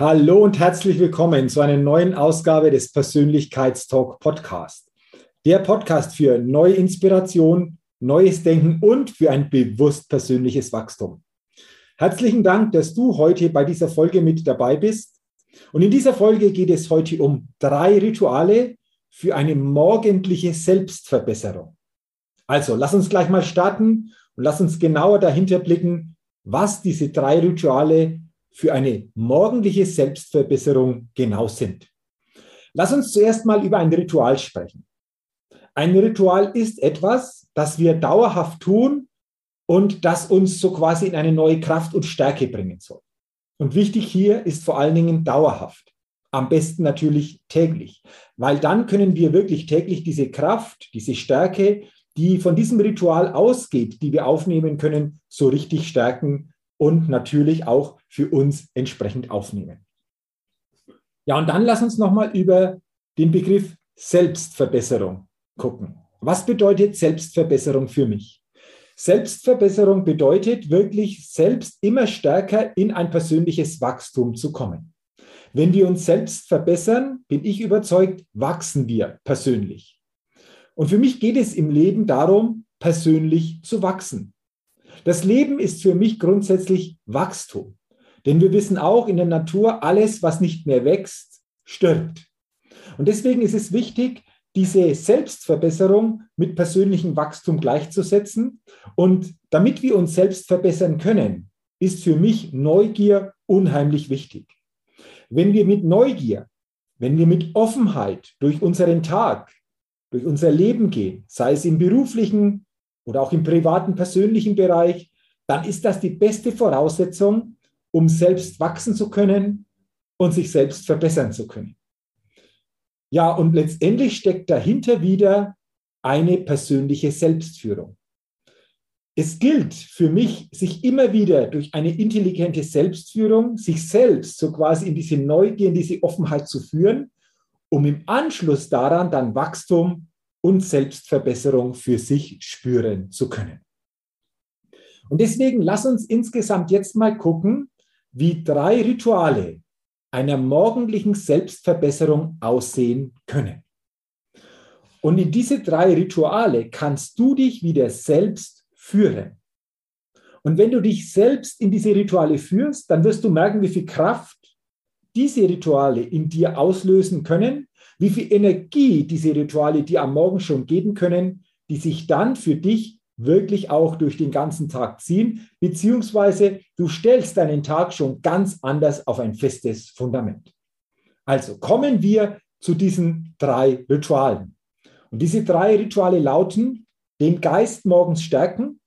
Hallo und herzlich willkommen zu einer neuen Ausgabe des Persönlichkeitstalk Podcast. Der Podcast für neue Inspiration, neues Denken und für ein bewusst persönliches Wachstum. Herzlichen Dank, dass du heute bei dieser Folge mit dabei bist. Und in dieser Folge geht es heute um drei Rituale für eine morgendliche Selbstverbesserung. Also, lass uns gleich mal starten und lass uns genauer dahinter blicken, was diese drei Rituale für eine morgendliche Selbstverbesserung genau sind. Lass uns zuerst mal über ein Ritual sprechen. Ein Ritual ist etwas, das wir dauerhaft tun und das uns so quasi in eine neue Kraft und Stärke bringen soll. Und wichtig hier ist vor allen Dingen dauerhaft. Am besten natürlich täglich, weil dann können wir wirklich täglich diese Kraft, diese Stärke, die von diesem Ritual ausgeht, die wir aufnehmen können, so richtig stärken und natürlich auch für uns entsprechend aufnehmen. Ja, und dann lass uns nochmal über den Begriff Selbstverbesserung gucken. Was bedeutet Selbstverbesserung für mich? Selbstverbesserung bedeutet wirklich selbst immer stärker in ein persönliches Wachstum zu kommen. Wenn wir uns selbst verbessern, bin ich überzeugt, wachsen wir persönlich. Und für mich geht es im Leben darum, persönlich zu wachsen. Das Leben ist für mich grundsätzlich Wachstum. Denn wir wissen auch in der Natur, alles, was nicht mehr wächst, stirbt. Und deswegen ist es wichtig, diese Selbstverbesserung mit persönlichem Wachstum gleichzusetzen. Und damit wir uns selbst verbessern können, ist für mich Neugier unheimlich wichtig. Wenn wir mit Neugier, wenn wir mit Offenheit durch unseren Tag, durch unser Leben gehen, sei es im beruflichen, oder auch im privaten, persönlichen Bereich, dann ist das die beste Voraussetzung, um selbst wachsen zu können und sich selbst verbessern zu können. Ja, und letztendlich steckt dahinter wieder eine persönliche Selbstführung. Es gilt für mich, sich immer wieder durch eine intelligente Selbstführung, sich selbst so quasi in diese Neugier, in diese Offenheit zu führen, um im Anschluss daran dann Wachstum und Selbstverbesserung für sich spüren zu können. Und deswegen lass uns insgesamt jetzt mal gucken, wie drei Rituale einer morgendlichen Selbstverbesserung aussehen können. Und in diese drei Rituale kannst du dich wieder selbst führen. Und wenn du dich selbst in diese Rituale führst, dann wirst du merken, wie viel Kraft diese Rituale in dir auslösen können wie viel Energie diese Rituale dir am Morgen schon geben können, die sich dann für dich wirklich auch durch den ganzen Tag ziehen, beziehungsweise du stellst deinen Tag schon ganz anders auf ein festes Fundament. Also kommen wir zu diesen drei Ritualen. Und diese drei Rituale lauten, den Geist morgens stärken,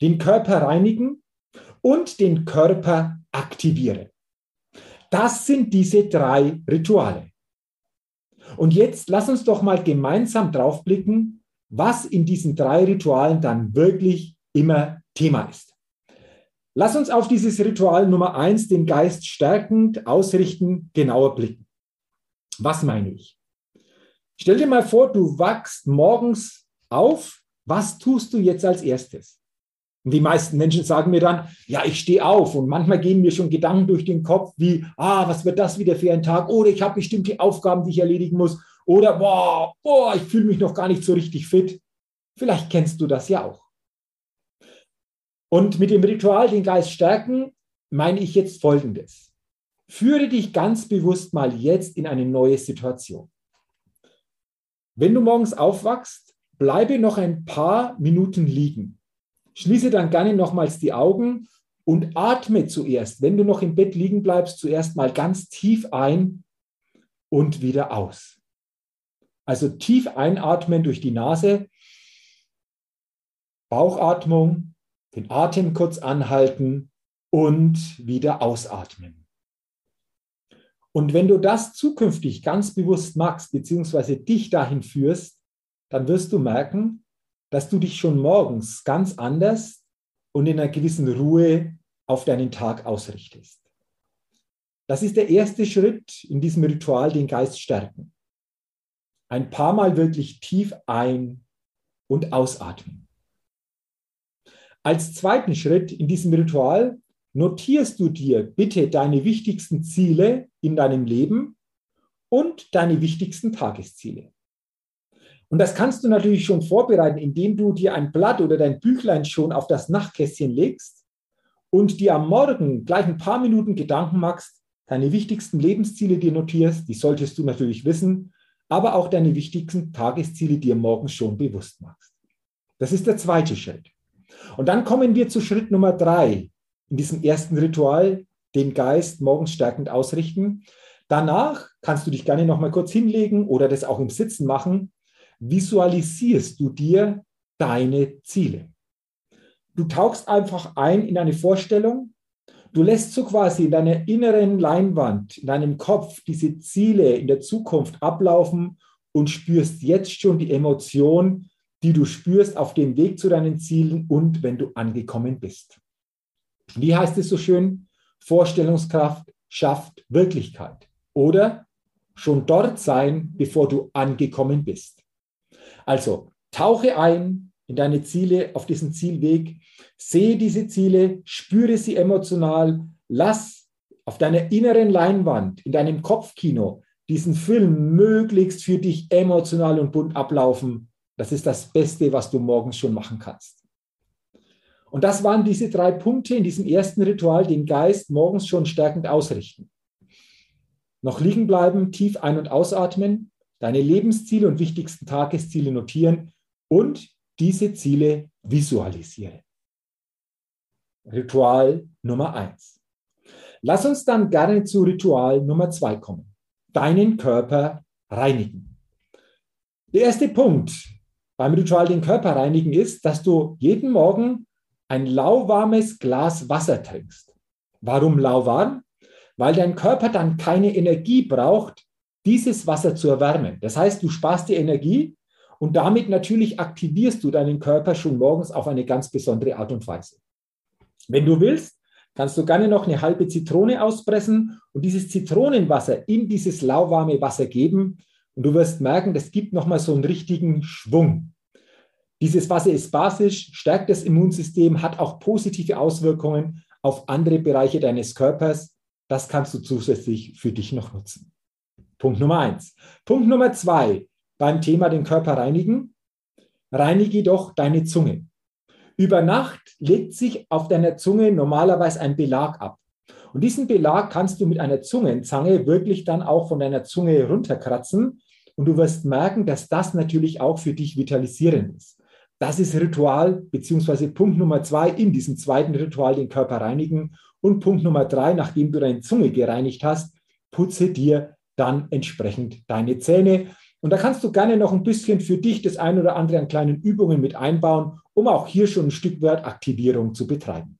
den Körper reinigen und den Körper aktivieren. Das sind diese drei Rituale. Und jetzt lass uns doch mal gemeinsam drauf blicken, was in diesen drei Ritualen dann wirklich immer Thema ist. Lass uns auf dieses Ritual Nummer eins, den Geist stärkend ausrichten, genauer blicken. Was meine ich? Stell dir mal vor, du wachst morgens auf. Was tust du jetzt als erstes? Und die meisten Menschen sagen mir dann, ja, ich stehe auf. Und manchmal gehen mir schon Gedanken durch den Kopf wie, ah, was wird das wieder für ein Tag? Oder ich habe bestimmte Aufgaben, die ich erledigen muss. Oder, boah, boah, ich fühle mich noch gar nicht so richtig fit. Vielleicht kennst du das ja auch. Und mit dem Ritual den Geist stärken meine ich jetzt Folgendes. Führe dich ganz bewusst mal jetzt in eine neue Situation. Wenn du morgens aufwachst, bleibe noch ein paar Minuten liegen. Schließe dann gerne nochmals die Augen und atme zuerst, wenn du noch im Bett liegen bleibst, zuerst mal ganz tief ein und wieder aus. Also tief einatmen durch die Nase, Bauchatmung, den Atem kurz anhalten und wieder ausatmen. Und wenn du das zukünftig ganz bewusst machst, beziehungsweise dich dahin führst, dann wirst du merken, dass du dich schon morgens ganz anders und in einer gewissen Ruhe auf deinen Tag ausrichtest. Das ist der erste Schritt in diesem Ritual, den Geist stärken. Ein paar Mal wirklich tief ein- und ausatmen. Als zweiten Schritt in diesem Ritual notierst du dir bitte deine wichtigsten Ziele in deinem Leben und deine wichtigsten Tagesziele. Und das kannst du natürlich schon vorbereiten, indem du dir ein Blatt oder dein Büchlein schon auf das Nachtkästchen legst und dir am Morgen gleich ein paar Minuten Gedanken machst, deine wichtigsten Lebensziele dir notierst, die solltest du natürlich wissen, aber auch deine wichtigsten Tagesziele dir morgens schon bewusst machst. Das ist der zweite Schritt. Und dann kommen wir zu Schritt Nummer drei in diesem ersten Ritual, den Geist morgens stärkend ausrichten. Danach kannst du dich gerne noch mal kurz hinlegen oder das auch im Sitzen machen. Visualisierst du dir deine Ziele. Du tauchst einfach ein in eine Vorstellung. Du lässt so quasi in deiner inneren Leinwand, in deinem Kopf diese Ziele in der Zukunft ablaufen und spürst jetzt schon die Emotion, die du spürst auf dem Weg zu deinen Zielen und wenn du angekommen bist. Wie heißt es so schön? Vorstellungskraft schafft Wirklichkeit. Oder schon dort sein, bevor du angekommen bist. Also tauche ein in deine Ziele auf diesen Zielweg, sehe diese Ziele, spüre sie emotional, lass auf deiner inneren Leinwand, in deinem Kopfkino diesen Film möglichst für dich emotional und bunt ablaufen das ist das Beste, was du morgens schon machen kannst. Und das waren diese drei Punkte in diesem ersten Ritual, den Geist morgens schon stärkend ausrichten. Noch liegen bleiben, tief ein- und ausatmen, deine Lebensziele und wichtigsten Tagesziele notieren und diese Ziele visualisieren. Ritual Nummer eins. Lass uns dann gerne zu Ritual Nummer zwei kommen. Deinen Körper reinigen. Der erste Punkt, beim Ritual den Körper reinigen ist, dass du jeden Morgen ein lauwarmes Glas Wasser trinkst. Warum lauwarm? Weil dein Körper dann keine Energie braucht, dieses Wasser zu erwärmen. Das heißt, du sparst die Energie und damit natürlich aktivierst du deinen Körper schon morgens auf eine ganz besondere Art und Weise. Wenn du willst, kannst du gerne noch eine halbe Zitrone auspressen und dieses Zitronenwasser in dieses lauwarme Wasser geben. Und du wirst merken, das gibt nochmal so einen richtigen Schwung. Dieses Wasser ist basisch, stärkt das Immunsystem, hat auch positive Auswirkungen auf andere Bereiche deines Körpers. Das kannst du zusätzlich für dich noch nutzen. Punkt Nummer eins. Punkt Nummer zwei beim Thema den Körper reinigen. Reinige doch deine Zunge. Über Nacht legt sich auf deiner Zunge normalerweise ein Belag ab. Und diesen Belag kannst du mit einer Zungenzange wirklich dann auch von deiner Zunge runterkratzen und du wirst merken, dass das natürlich auch für dich vitalisierend ist. Das ist Ritual, beziehungsweise Punkt Nummer zwei in diesem zweiten Ritual, den Körper reinigen. Und Punkt Nummer drei, nachdem du deine Zunge gereinigt hast, putze dir dann entsprechend deine Zähne. Und da kannst du gerne noch ein bisschen für dich das ein oder andere an kleinen Übungen mit einbauen, um auch hier schon ein Stück weit Aktivierung zu betreiben.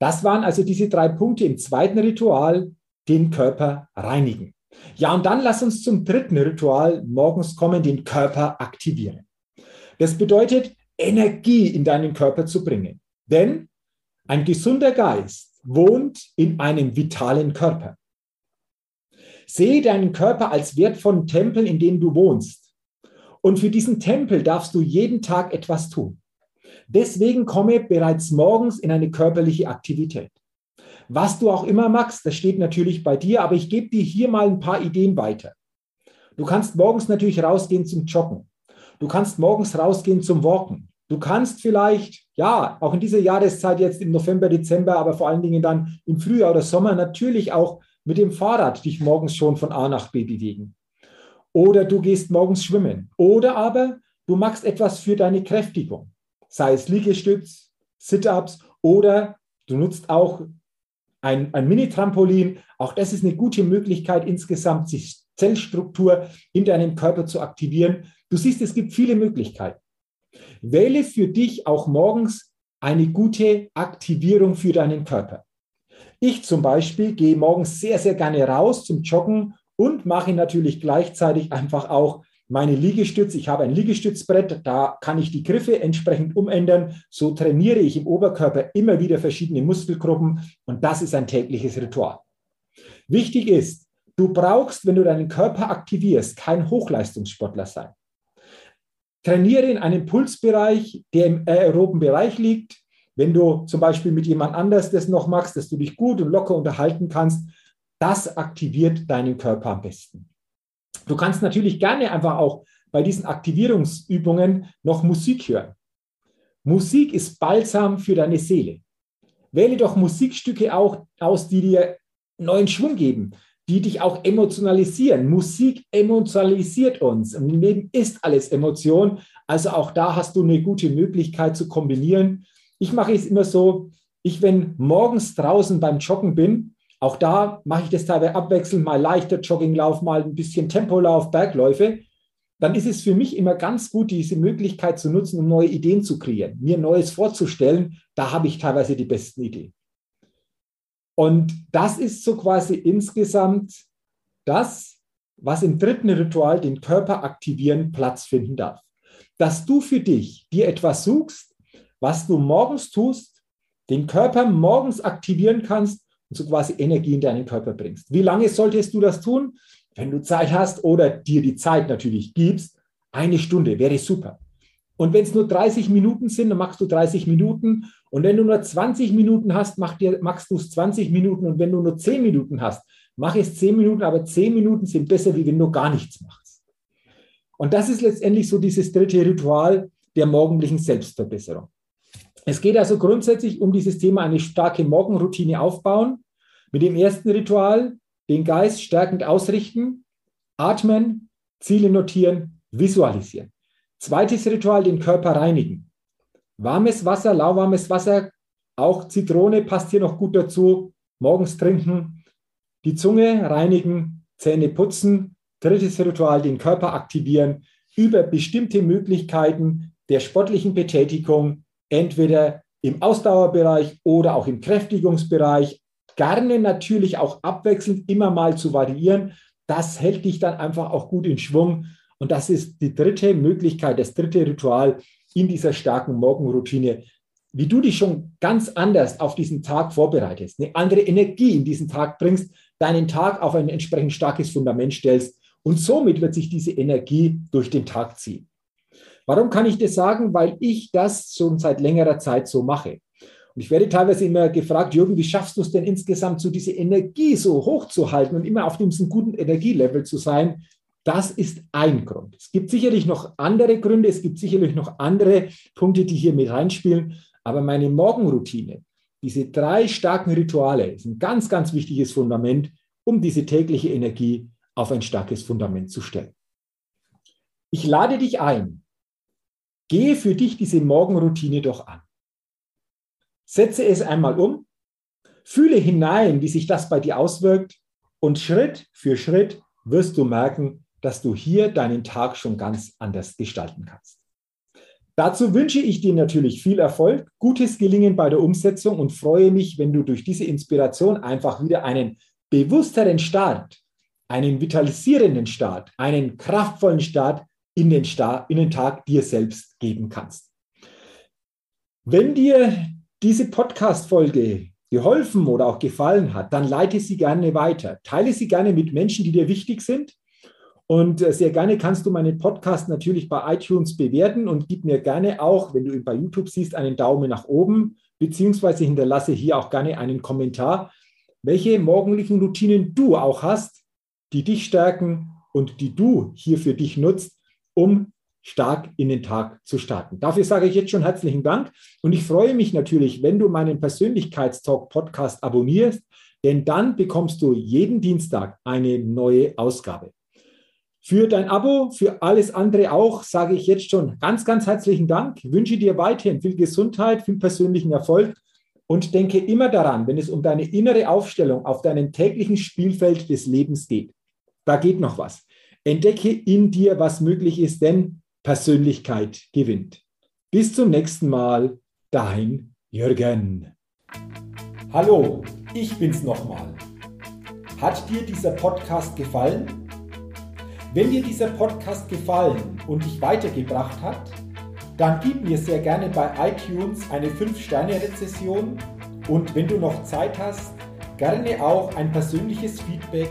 Das waren also diese drei Punkte im zweiten Ritual, den Körper reinigen. Ja, und dann lass uns zum dritten Ritual morgens kommen, den Körper aktivieren. Das bedeutet, Energie in deinen Körper zu bringen. Denn ein gesunder Geist wohnt in einem vitalen Körper. Sehe deinen Körper als wertvollen Tempel, in dem du wohnst. Und für diesen Tempel darfst du jeden Tag etwas tun. Deswegen komme bereits morgens in eine körperliche Aktivität. Was du auch immer magst, das steht natürlich bei dir, aber ich gebe dir hier mal ein paar Ideen weiter. Du kannst morgens natürlich rausgehen zum Joggen. Du kannst morgens rausgehen zum Walken. Du kannst vielleicht, ja, auch in dieser Jahreszeit jetzt im November, Dezember, aber vor allen Dingen dann im Frühjahr oder Sommer natürlich auch mit dem Fahrrad dich morgens schon von A nach B bewegen. Oder du gehst morgens schwimmen. Oder aber du machst etwas für deine Kräftigung, sei es Liegestütz, Sit-ups oder du nutzt auch ein, ein Mini-Trampolin. Auch das ist eine gute Möglichkeit, insgesamt die Zellstruktur in deinem Körper zu aktivieren. Du siehst, es gibt viele Möglichkeiten. Wähle für dich auch morgens eine gute Aktivierung für deinen Körper. Ich zum Beispiel gehe morgens sehr, sehr gerne raus zum Joggen und mache natürlich gleichzeitig einfach auch meine Liegestütze. Ich habe ein Liegestützbrett, da kann ich die Griffe entsprechend umändern. So trainiere ich im Oberkörper immer wieder verschiedene Muskelgruppen und das ist ein tägliches Ritual. Wichtig ist, du brauchst, wenn du deinen Körper aktivierst, kein Hochleistungssportler sein. Trainiere in einem Pulsbereich, der im aeroben Bereich liegt. Wenn du zum Beispiel mit jemand anders das noch machst, dass du dich gut und locker unterhalten kannst, das aktiviert deinen Körper am besten. Du kannst natürlich gerne einfach auch bei diesen Aktivierungsübungen noch Musik hören. Musik ist Balsam für deine Seele. Wähle doch Musikstücke auch aus, die dir neuen Schwung geben, die dich auch emotionalisieren. Musik emotionalisiert uns. Im Leben ist alles Emotion. Also auch da hast du eine gute Möglichkeit zu kombinieren. Ich mache es immer so, ich, wenn morgens draußen beim Joggen bin, auch da mache ich das teilweise abwechselnd, mal leichter Jogginglauf, mal ein bisschen Tempolauf, Bergläufe. Dann ist es für mich immer ganz gut, diese Möglichkeit zu nutzen, um neue Ideen zu kreieren, mir Neues vorzustellen. Da habe ich teilweise die besten Ideen. Und das ist so quasi insgesamt das, was im dritten Ritual den Körper aktivieren Platz finden darf. Dass du für dich dir etwas suchst, was du morgens tust, den Körper morgens aktivieren kannst und so quasi Energie in deinen Körper bringst. Wie lange solltest du das tun? Wenn du Zeit hast oder dir die Zeit natürlich gibst, eine Stunde wäre super. Und wenn es nur 30 Minuten sind, dann machst du 30 Minuten. Und wenn du nur 20 Minuten hast, mach dir, machst du es 20 Minuten. Und wenn du nur 10 Minuten hast, mach es 10 Minuten. Aber 10 Minuten sind besser, wie wenn du gar nichts machst. Und das ist letztendlich so dieses dritte Ritual der morgendlichen Selbstverbesserung. Es geht also grundsätzlich um dieses Thema eine starke Morgenroutine aufbauen. Mit dem ersten Ritual den Geist stärkend ausrichten, atmen, Ziele notieren, visualisieren. Zweites Ritual, den Körper reinigen. Warmes Wasser, lauwarmes Wasser, auch Zitrone passt hier noch gut dazu. Morgens trinken, die Zunge reinigen, Zähne putzen. Drittes Ritual, den Körper aktivieren über bestimmte Möglichkeiten der sportlichen Betätigung, entweder im Ausdauerbereich oder auch im Kräftigungsbereich. Gerne natürlich auch abwechselnd immer mal zu variieren. Das hält dich dann einfach auch gut in Schwung. Und das ist die dritte Möglichkeit, das dritte Ritual in dieser starken Morgenroutine, wie du dich schon ganz anders auf diesen Tag vorbereitest, eine andere Energie in diesen Tag bringst, deinen Tag auf ein entsprechend starkes Fundament stellst. Und somit wird sich diese Energie durch den Tag ziehen. Warum kann ich das sagen? Weil ich das schon seit längerer Zeit so mache. Und ich werde teilweise immer gefragt, Jürgen, wie schaffst du es denn insgesamt, so diese Energie so hoch zu halten und immer auf diesem guten Energielevel zu sein? Das ist ein Grund. Es gibt sicherlich noch andere Gründe, es gibt sicherlich noch andere Punkte, die hier mit reinspielen. Aber meine Morgenroutine, diese drei starken Rituale, ist ein ganz, ganz wichtiges Fundament, um diese tägliche Energie auf ein starkes Fundament zu stellen. Ich lade dich ein, Gehe für dich diese Morgenroutine doch an. Setze es einmal um, fühle hinein, wie sich das bei dir auswirkt und Schritt für Schritt wirst du merken, dass du hier deinen Tag schon ganz anders gestalten kannst. Dazu wünsche ich dir natürlich viel Erfolg, gutes Gelingen bei der Umsetzung und freue mich, wenn du durch diese Inspiration einfach wieder einen bewussteren Start, einen vitalisierenden Start, einen kraftvollen Start in den, Sta in den Tag dir selbst geben kannst. Wenn dir diese Podcast-Folge geholfen oder auch gefallen hat, dann leite sie gerne weiter. Teile sie gerne mit Menschen, die dir wichtig sind. Und äh, sehr gerne kannst du meinen Podcast natürlich bei iTunes bewerten und gib mir gerne auch, wenn du ihn bei YouTube siehst, einen Daumen nach oben, beziehungsweise hinterlasse hier auch gerne einen Kommentar, welche morgendlichen Routinen du auch hast, die dich stärken und die du hier für dich nutzt, um stark in den Tag zu starten. Dafür sage ich jetzt schon herzlichen Dank und ich freue mich natürlich, wenn du meinen Persönlichkeitstalk Podcast abonnierst, denn dann bekommst du jeden Dienstag eine neue Ausgabe. Für dein Abo, für alles andere auch, sage ich jetzt schon ganz, ganz herzlichen Dank. Wünsche dir weiterhin viel Gesundheit, viel persönlichen Erfolg und denke immer daran, wenn es um deine innere Aufstellung auf deinem täglichen Spielfeld des Lebens geht. Da geht noch was. Entdecke in dir, was möglich ist, denn Persönlichkeit gewinnt. Bis zum nächsten Mal, dein Jürgen. Hallo, ich bin's nochmal. Hat dir dieser Podcast gefallen? Wenn dir dieser Podcast gefallen und dich weitergebracht hat, dann gib mir sehr gerne bei iTunes eine 5-Sterne-Rezession und wenn du noch Zeit hast, gerne auch ein persönliches Feedback,